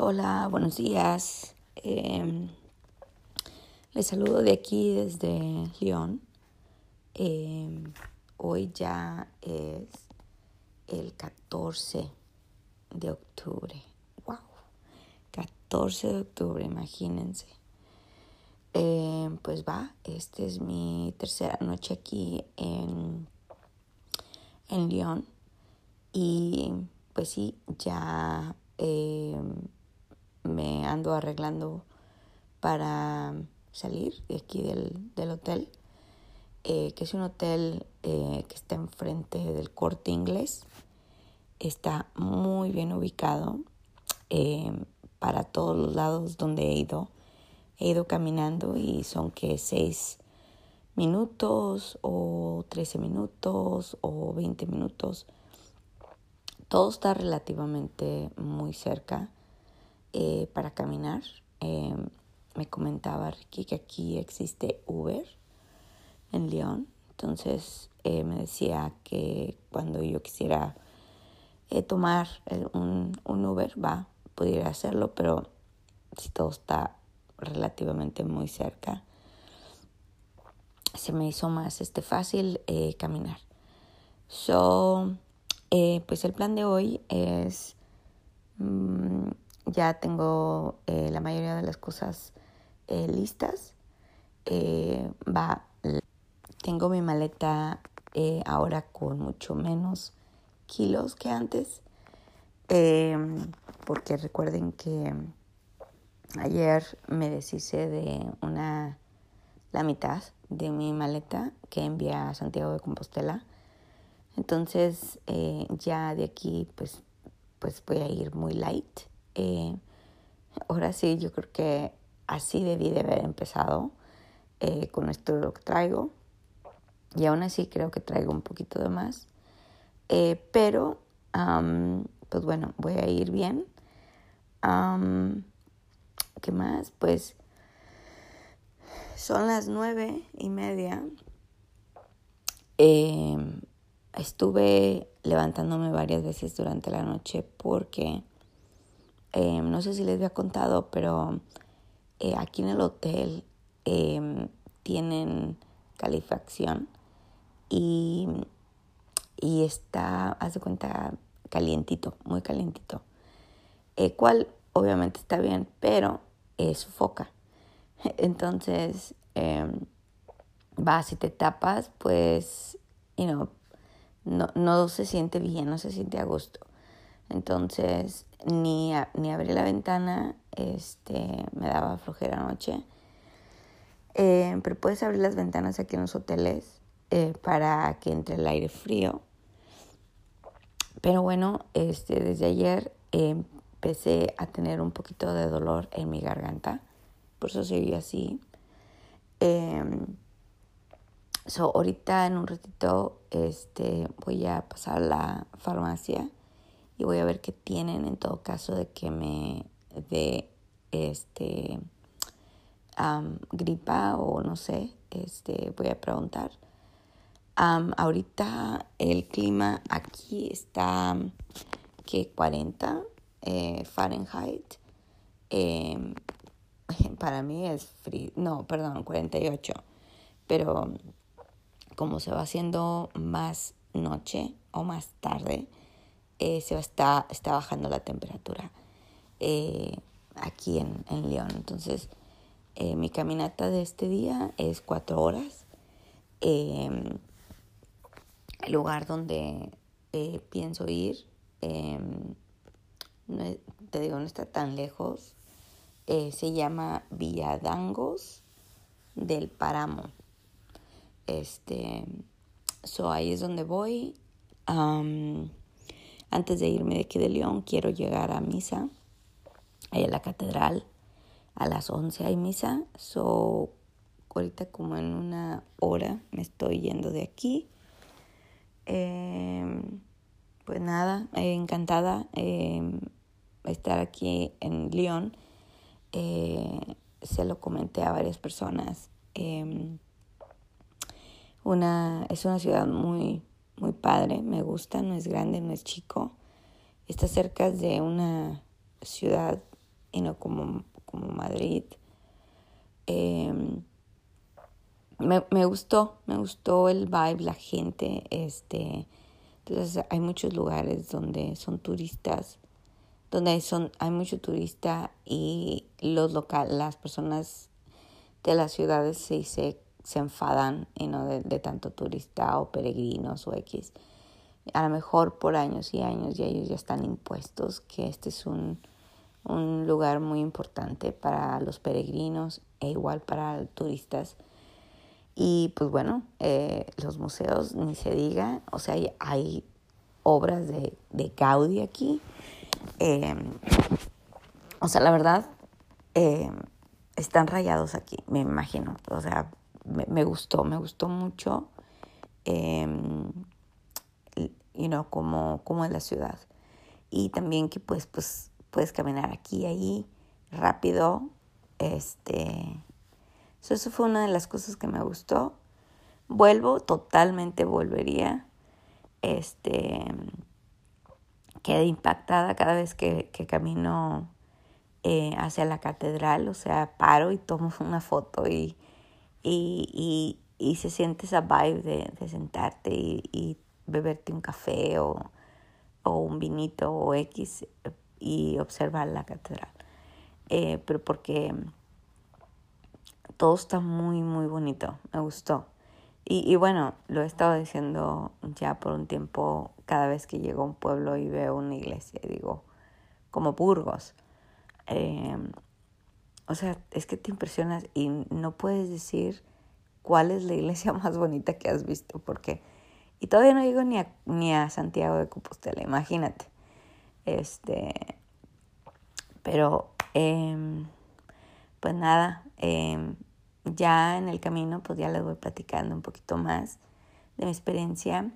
Hola, buenos días. Eh, les saludo de aquí desde León. Eh, hoy ya es el 14 de octubre. ¡Wow! 14 de octubre, imagínense. Eh, pues va, esta es mi tercera noche aquí en, en León. Y pues sí, ya me ando arreglando para salir de aquí del, del hotel, eh, que es un hotel eh, que está enfrente del corte inglés. Está muy bien ubicado eh, para todos los lados donde he ido. He ido caminando y son que seis minutos o 13 minutos o 20 minutos. Todo está relativamente muy cerca eh, para caminar. Eh, me comentaba Ricky que aquí existe Uber en León. Entonces eh, me decía que cuando yo quisiera tomar un, un, Uber, va, pudiera hacerlo, pero si todo está relativamente muy cerca, se me hizo más este, fácil caminar. So, pues el plan de hoy es... Mmm, ya tengo eh, la mayoría de las cosas eh, listas. Eh, va, tengo mi maleta ahora con mucho menos kilos que antes. Porque recuerden que ayer me deshice de una la mitad de mi maleta que envié a Santiago de Compostela. Entonces ya de aquí pues, pues voy a ir muy light. Ahora sí, yo creo que así debí de haber empezado eh, con esto lo que traigo. Y aún así creo que traigo un poquito de más. Eh, pero, pues bueno, voy a ir bien. ¿Qué más? Pues son las nueve y media. Eh, estuve levantándome varias veces durante la noche porque eh, no sé si les había contado, pero eh, aquí en el hotel eh, tienen calefacción y, y está, haz de cuenta, calientito, muy calientito. Eh, cual obviamente está bien, pero sufoca. Entonces, va, si te tapas, pues, you know, no, no se siente bien, no se siente a gusto. Entonces, ni, ni abrí la ventana, este, me daba flojera anoche. Eh, pero puedes abrir las ventanas aquí en los hoteles eh, para que entre el aire frío. Pero bueno, este, desde ayer eh, empecé a tener un poquito de dolor en mi garganta. Por eso seguí así. so, ahorita en un ratito este, voy a pasar a la farmacia y voy a ver qué tienen en todo caso de que me dé este gripa o no sé, este voy a preguntar. Um, ahorita el clima aquí está que 40 eh, Fahrenheit. Eh, para mí es frío, no, perdón, 48. Pero como se va haciendo más noche o más tarde, eh, se está, está bajando la temperatura eh, aquí en, en, León. Entonces, eh, mi caminata de este día es cuatro horas. El lugar donde pienso ir, em, te digo, no está tan lejos. Se llama Villadangos del Páramo. Este, so ahí es donde voy. Antes de irme de aquí de León, quiero llegar a misa, ahí a la catedral. A las 11 hay misa, so ahorita como en una hora me estoy yendo de aquí. Eh, pues nada, eh, encantada eh, estar aquí en León. Eh, se lo comenté a varias personas. Em, una, es una ciudad muy, muy padre, me gusta, no es grande, no es chico. Está cerca de una ciudad y no como, como Madrid. Em, me, me, gustó, me gustó el vibe, la gente, este, entonces hay muchos lugares donde son turistas, donde son, hay mucho turista y los locales, las personas de las ciudades sí se, se enfadan y no de, tanto turista o peregrinos o X. A lo mejor por años y años y ellos ya están impuestos que este es un, un lugar muy importante para los peregrinos e igual para turistas. Y pues bueno, eh, los museos ni se diga, o sea, hay, obras de, de, Gaudí aquí. Eh, o sea, la verdad, eh, están rayados aquí, me imagino. O sea, me, gustó, me gustó mucho, eh, you know, como, como en la ciudad. Y también que pues, pues puedes caminar aquí y ahí rápido. Este, eso fue una de las cosas que me gustó. Vuelvo, totalmente volvería. Este, quedé impactada cada vez que, que camino eh, hacia la catedral, o sea, paro y tomo una foto y, y, y, se siente esa vibe de, de sentarte y, y, beberte un café o, o un vinito o X y observar la catedral. Eh, pero porque todo está muy, muy bonito, me gustó. Y, y, bueno, lo he estado diciendo ya por un tiempo, cada vez que llego a un pueblo y veo una iglesia, digo, como Burgos. Eh, o sea, es que te impresionas y no puedes decir cuál es la iglesia más bonita que has visto, porque... Y todavía no llego ni a, ni a Santiago de Compostela, imagínate. Este, pero, eh, pues nada, eh, ya en el camino, pues ya les voy platicando un poquito más de mi experiencia.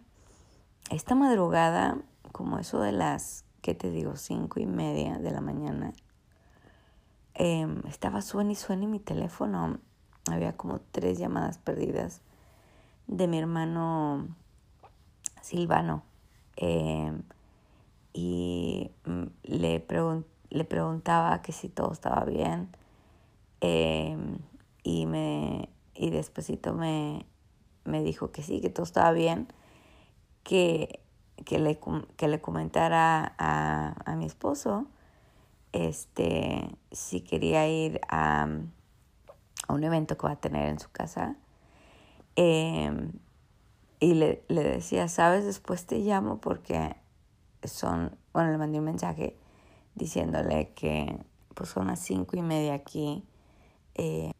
Esta madrugada, como eso de las, ¿qué te digo? Cinco y media de la mañana, eh, estaba suena y suena mi teléfono. Había como tres llamadas perdidas de mi hermano Silvano. Eh, y mm, le, le preguntaba que si todo estaba bien. Eh, y me y despuesito me, me dijo que sí, que todo estaba bien, que, que, le, que le comentara a, a mi esposo este, si quería ir a, a, un evento que va a tener en su casa. Eh, y le, le decía, sabes, después te llamo porque son, bueno, le mandé un mensaje diciéndole que pues son las cinco y media aquí. Eh,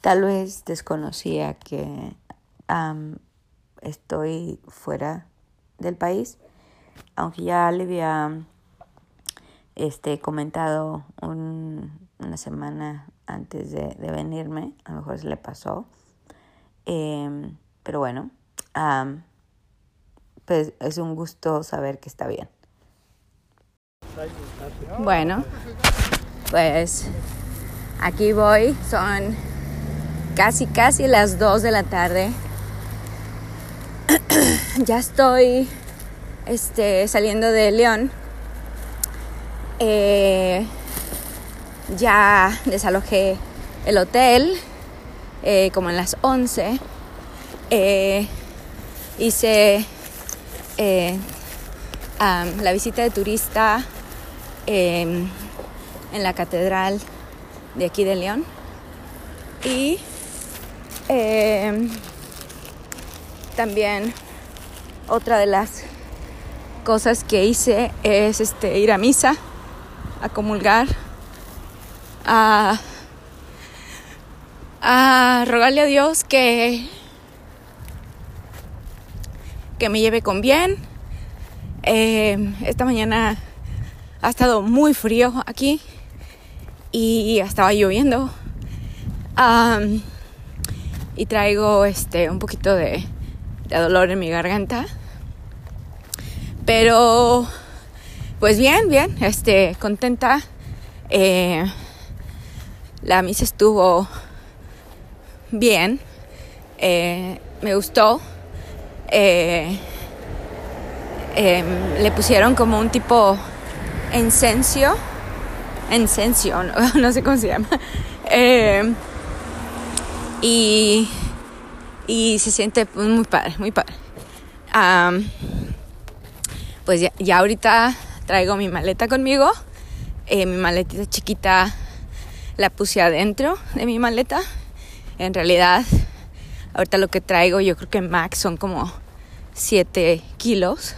tal vez desconocía que estoy fuera del país, aunque ya le había este, comentado un, una semana antes de, de, venirme, a lo mejor se le pasó. Eh, pero bueno, pues es un gusto saber que está bien. Bueno, pues aquí voy, son casi casi las 2 de la tarde. ya estoy este, saliendo de León. Eh, ya desalojé el hotel eh, como en las 11. Eh, hice la visita de turista eh, en la catedral de aquí de León y eh, también otra de las cosas que hice es este ir a misa a comulgar a, a rogarle a Dios que que me lleve con bien. Eh, esta mañana ha estado muy frío aquí y estaba lloviendo. Y traigo este un poquito de, dolor en mi garganta. Pero pues bien, bien, este, contenta. Eh, la misa estuvo bien. Eh, me gustó eh, eh, le pusieron como un tipo incencio Encencio, no, sé cómo se llama. Eh, y, y se siente muy padre, muy padre. pues ya, ya, ahorita traigo mi maleta conmigo. Eh, mi maletita chiquita la puse adentro de mi maleta. En realidad, ahorita lo que traigo, yo creo que max son como 7 kilos,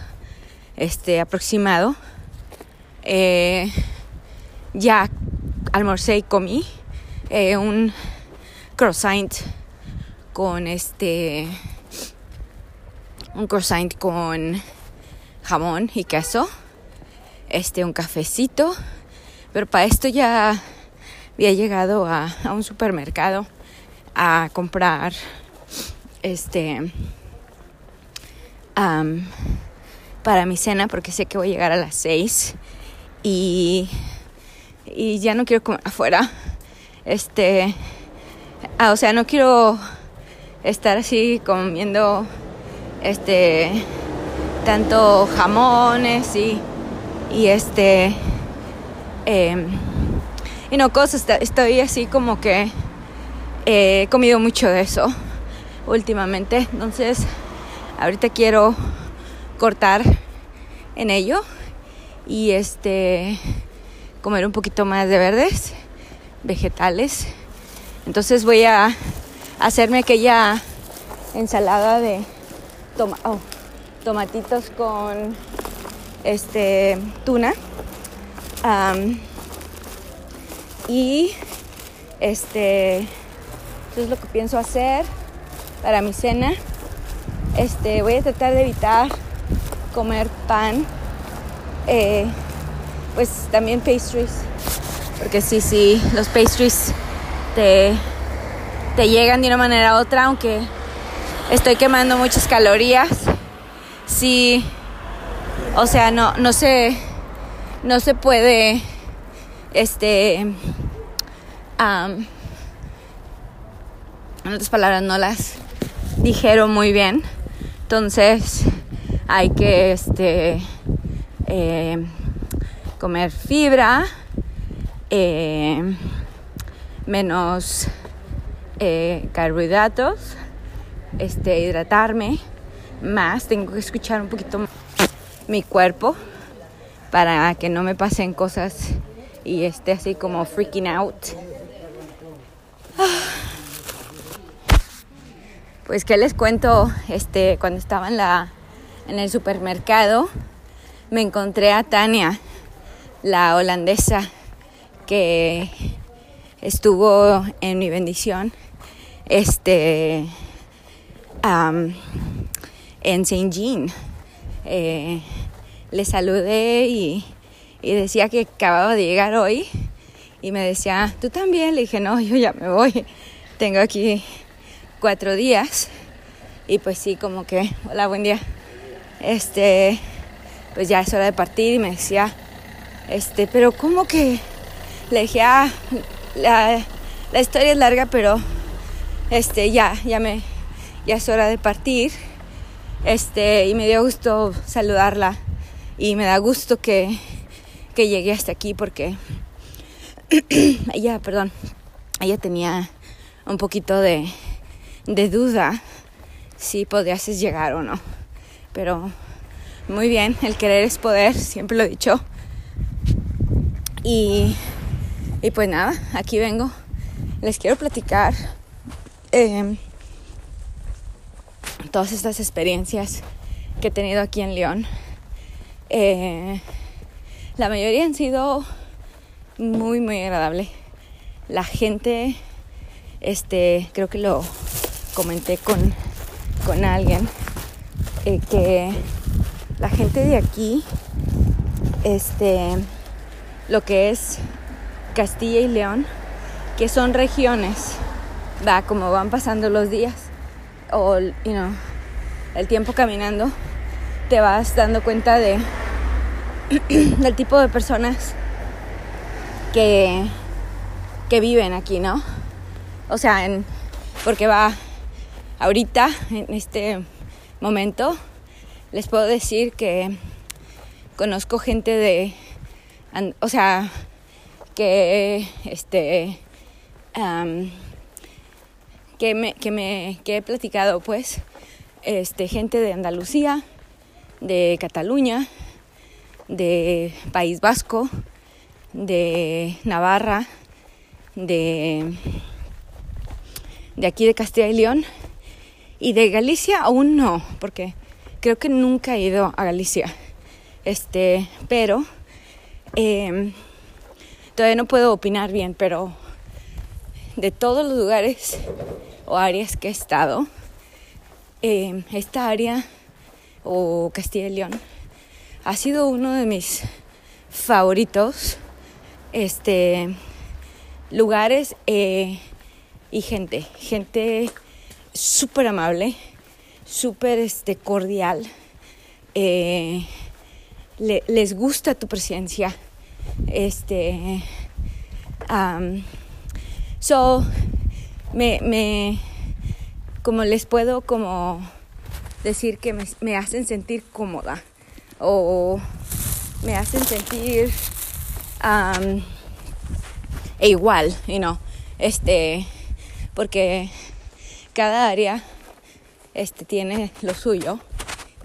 este aproximado. Eh, ya almorcé y comí eh, un croissant con este un croissant con jamón y queso este un cafecito pero para esto ya había llegado a, un supermercado a comprar este para mi cena porque sé que voy a llegar a las 6 y y ya no quiero comer afuera. Este, ah, o sea, no quiero estar así comiendo este tanto jamones y y este em, y no cosas estoy así como que he comido mucho de eso últimamente entonces ahorita quiero cortar en ello y este comer un poquito más de verdes, vegetales. Entonces voy a hacerme aquella ensalada de oh, tomatitos con este tuna. y este eso es lo que pienso hacer para mi cena. Este voy a tratar de evitar comer pan. Eh, pues también pastries. Porque sí, sí, los pastries te, te llegan de una manera u otra, aunque estoy quemando muchas calorías. Sí, o sea, no, no se, no se puede, este, en otras palabras, no las dijeron muy bien. Entonces, hay que, este, eh, comer fibra, eh, menos eh, carbohidratos, este, hidratarme más, tengo que escuchar un poquito mi cuerpo para que no me pasen cosas y esté así como freaking out. Pues qué les cuento, este, cuando estaba en la en el supermercado me encontré a Tania la holandesa que estuvo en mi bendición este en Saint Jean eh, le saludé y, y, decía que acababa de llegar hoy. Y me decía tú también le dije no yo ya me voy. Tengo aquí cuatro días y pues sí como que hola buen día este pues ya es hora de partir y me decía este, pero como que le dije, ah, la, historia es larga, pero este, ya, ya me, ya es hora de partir. Este, y me dio gusto saludarla y me da gusto que, que llegué hasta aquí porque ella, perdón, ella tenía un poquito de, de duda si podías llegar o no. Pero muy bien, el querer es poder, siempre lo he dicho. Y, pues nada, aquí vengo. Les quiero platicar em, todas estas experiencias que he tenido aquí en León. Eh, la mayoría han sido muy, muy agradable. La gente, este, creo que lo comenté con, con alguien, eh, que la gente de aquí, este, lo que es Castilla y León, que son regiones, va como van pasando los días o you el tiempo caminando, te vas dando cuenta de del tipo de personas que, que viven aquí, ¿no? O sea, en, porque va ahorita, en este momento, les puedo decir que conozco gente de o sea, que este que me, que me que he platicado pues este gente de Andalucía de Cataluña de País Vasco de Navarra de de aquí de Castilla y León. Y de Galicia aún no porque creo que nunca he ido a Galicia. Este pero em, todavía no puedo opinar bien pero de todos los lugares o áreas que he estado, eh, esta área o Castilla y León ha sido uno de mis favoritos este lugares eh, y gente gente súper amable súper este cordial. Eh, les gusta tu presencia este So, me, como les puedo como decir que me, hacen sentir cómoda o me hacen sentir um, igual, you know, este, porque cada área este, tiene lo suyo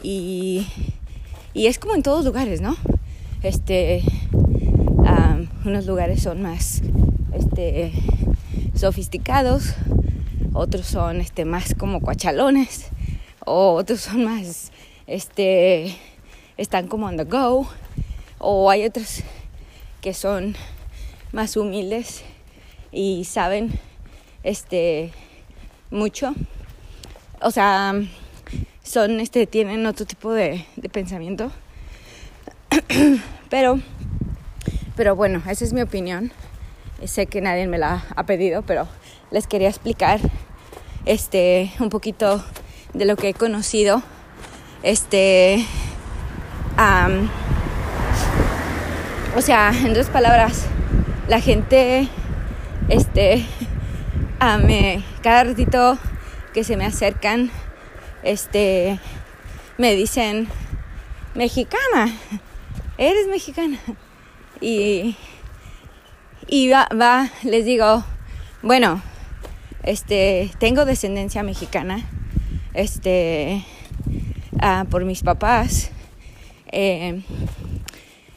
y, y es como en todos lugares, ¿no? Este, unos lugares son más, este, sofisticados, otros son este, más como cuachalones, o otros son más, este, están como on the go, o hay otros que son más humildes y saben este mucho. O sea son este tienen otro tipo de, de pensamiento. Pero pero bueno esa es mi opinión. Sé que nadie me la ha pedido, pero les quería explicar este un poquito de lo que he conocido. Este o sea, en dos palabras, la gente este me, cada ratito que se me acercan este me dicen mexicana, eres mexicana. Y y va, va, les digo, bueno, este, tengo descendencia mexicana, este, ah, por mis papás, eh,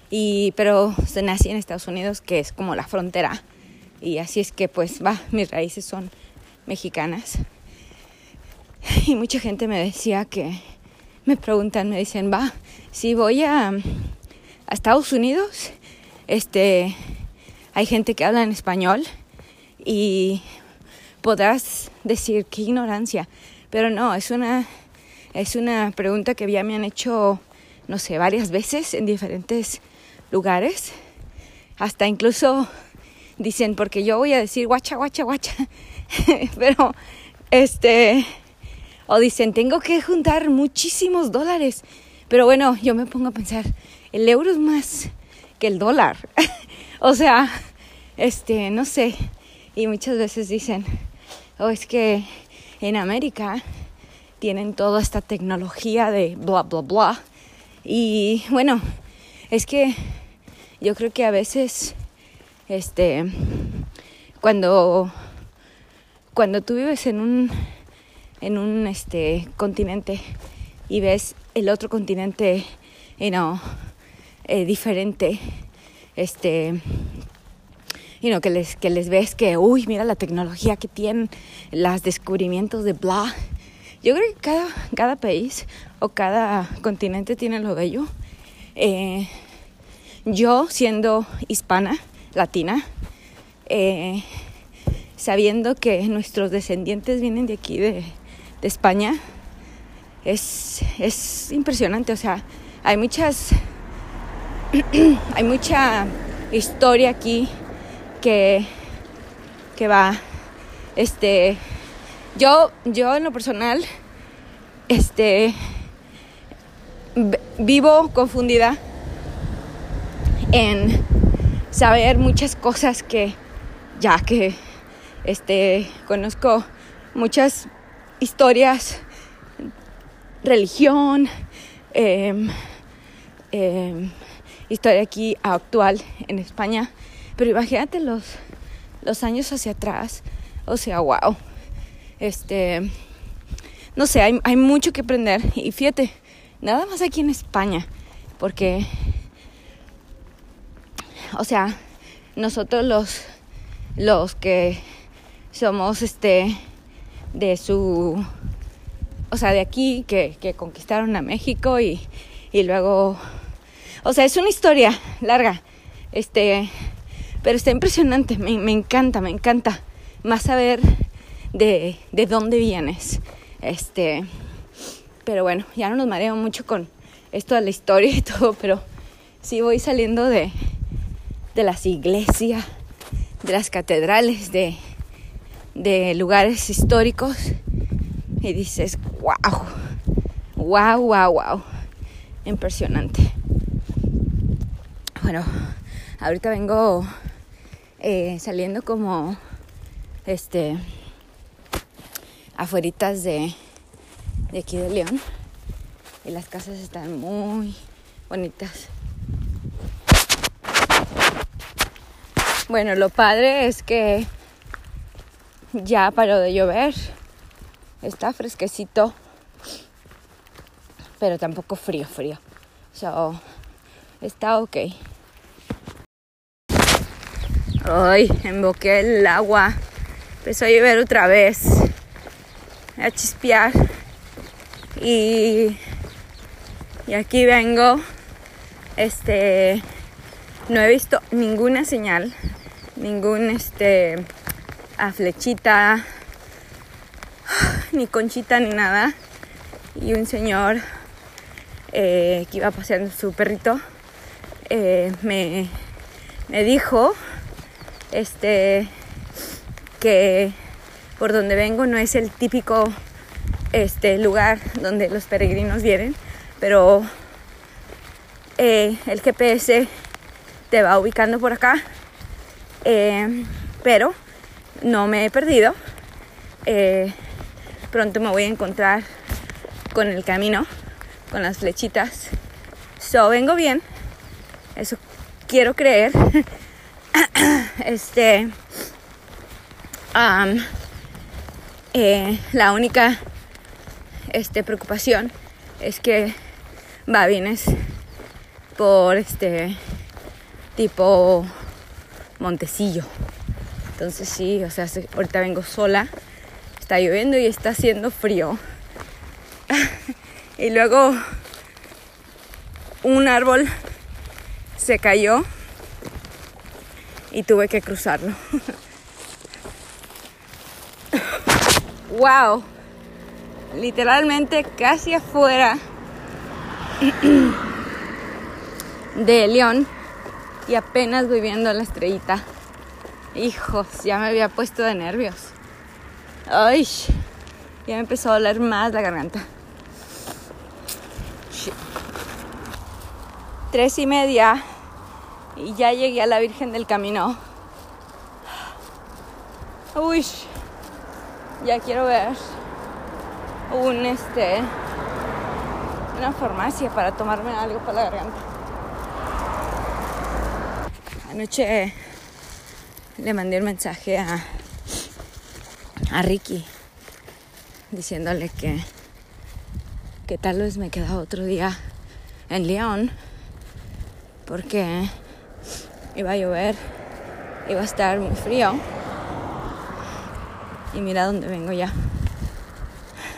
y, pero nací en Estados Unidos, que es como la frontera, y así es que pues va, mis raíces son mexicanas. Y mucha gente me decía que, me preguntan, me dicen, va, si voy a, a Estados Unidos, este, hay gente que habla en español y podrás decir qué ignorancia, pero no, es una, es una pregunta que ya me han hecho, no sé, varias veces en diferentes lugares. Hasta incluso dicen, porque yo voy a decir guacha, guacha, guacha, pero este, o dicen, tengo que juntar muchísimos dólares, pero bueno, yo me pongo a pensar, el euro es más que el dólar. O sea, este, no sé. Y muchas veces dicen, oh, es que en América tienen toda esta tecnología de bla, bla, bla. Y bueno, es que yo creo que a veces, este, cuando, cuando tú vives en un, en un, este, continente y ves el otro continente, you know, eh, diferente, este, you que les, que les ves que, uy, mira la tecnología que tienen, los descubrimientos de bla. Yo creo que cada, cada país o cada continente tiene lo bello. Eh, yo, siendo hispana, latina, eh, sabiendo que nuestros descendientes vienen de aquí, de, de España, es, es impresionante. O sea, hay muchas hay mucha historia aquí que, que va. Este, yo, yo en lo personal, este, vivo confundida en saber muchas cosas que ya que este conozco muchas historias religión eh, historia aquí actual en España, Pero imagínate los, los años hacia atrás. O sea, wow. Este, no sé, hay, hay mucho que aprender. Y fíjate, nada más aquí en España. Porque, o sea, nosotros los, los que somos, este, de su, o sea, de aquí, que, que conquistaron a México y, y luego, o sea, es una historia larga, este, pero está impresionante, me, encanta, me encanta más saber de, de dónde vienes, este, pero bueno, ya no nos mareo mucho con esto de la historia y todo, pero sí voy saliendo de, de las iglesias, de las catedrales, de, de lugares históricos y dices, wow, wow, wow, wow, impresionante. Bueno, ahorita vengo eh, saliendo como, este, afueritas de, de aquí de León y las casas están muy bonitas. Bueno, lo padre es que ya paró de llover. Está fresquecito. Pero tampoco frío, frío. So, está ok. Ay, emboqué el agua. Empezó a llover otra vez. A chispear. Y, y aquí vengo. Este. No he visto ninguna señal. Ningún este a flechita, ni conchita ni nada. Y un señor eh, que iba paseando su perrito eh, me, me dijo este que por donde vengo no es el típico este lugar donde los peregrinos vienen, pero eh, el GPS te va ubicando por acá. pero no me he perdido. Eh, pronto me voy a encontrar con el camino, con las flechitas. So, vengo bien. Eso quiero creer. este. Eh, la única este, preocupación es que va vienes por este tipo Montecillo. Entonces sí, o sea, ahorita vengo sola, está lloviendo y está haciendo frío. y luego un árbol se cayó y tuve que cruzarlo. wow, literalmente casi afuera de León y apenas voy viendo la estrellita. Hijos, ya me había puesto de nervios. Ay, ya me empezó a doler más la garganta. Tres y media y ya llegué a la Virgen del Camino. Uy, ya quiero ver un este una farmacia para tomarme algo para la garganta. Anoche le mandé un mensaje a, a Ricky diciéndole que, que tal vez me queda otro día en León porque iba a llover, iba a estar muy frío. Y mira dónde vengo ya.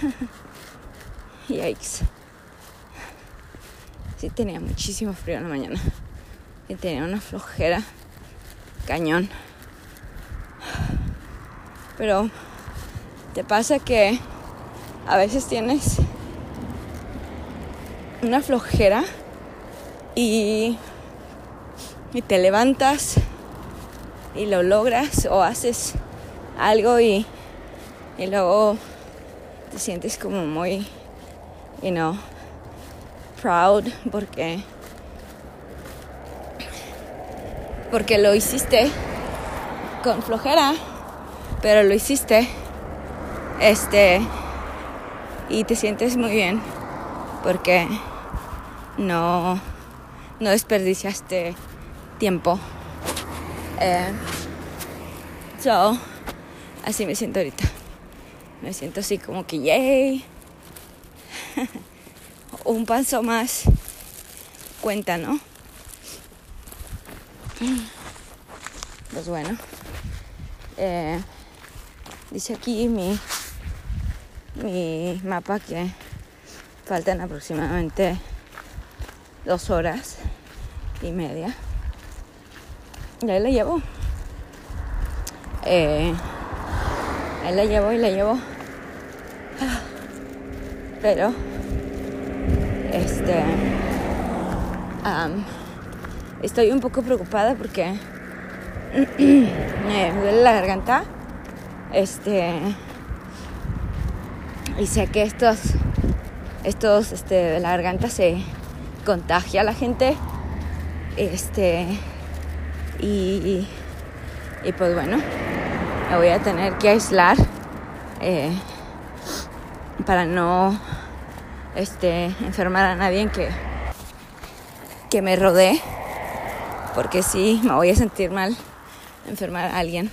Yikes. Sí tenía muchísimo frío en la mañana. Y tenía una flojera cañón. Pero te pasa que a veces tienes una flojera y, y te levantas y lo logras o haces algo y, y luego te sientes como muy, you know, proud porque porque lo hiciste con flojera pero lo hiciste. Este, y te sientes muy bien porque no, no desperdiciaste tiempo. Eh, so, así me siento ahorita. Me siento así como que, yay. Un paso más cuenta, ¿no? Pues bueno. Eh, dice aquí mi, mi mapa que faltan aproximadamente dos horas y media. Y ahí la llevo. Eh, ahí la llevo y la llevo. Pero, este, estoy un poco preocupada porque me duele la garganta. Este, y sé que estos, estos, este, de la garganta se contagia a la gente. Este, y, y pues bueno, me voy a tener que aislar eh, para no este, enfermar a nadie que, que me rodee, porque si me voy a sentir mal enfermar a alguien.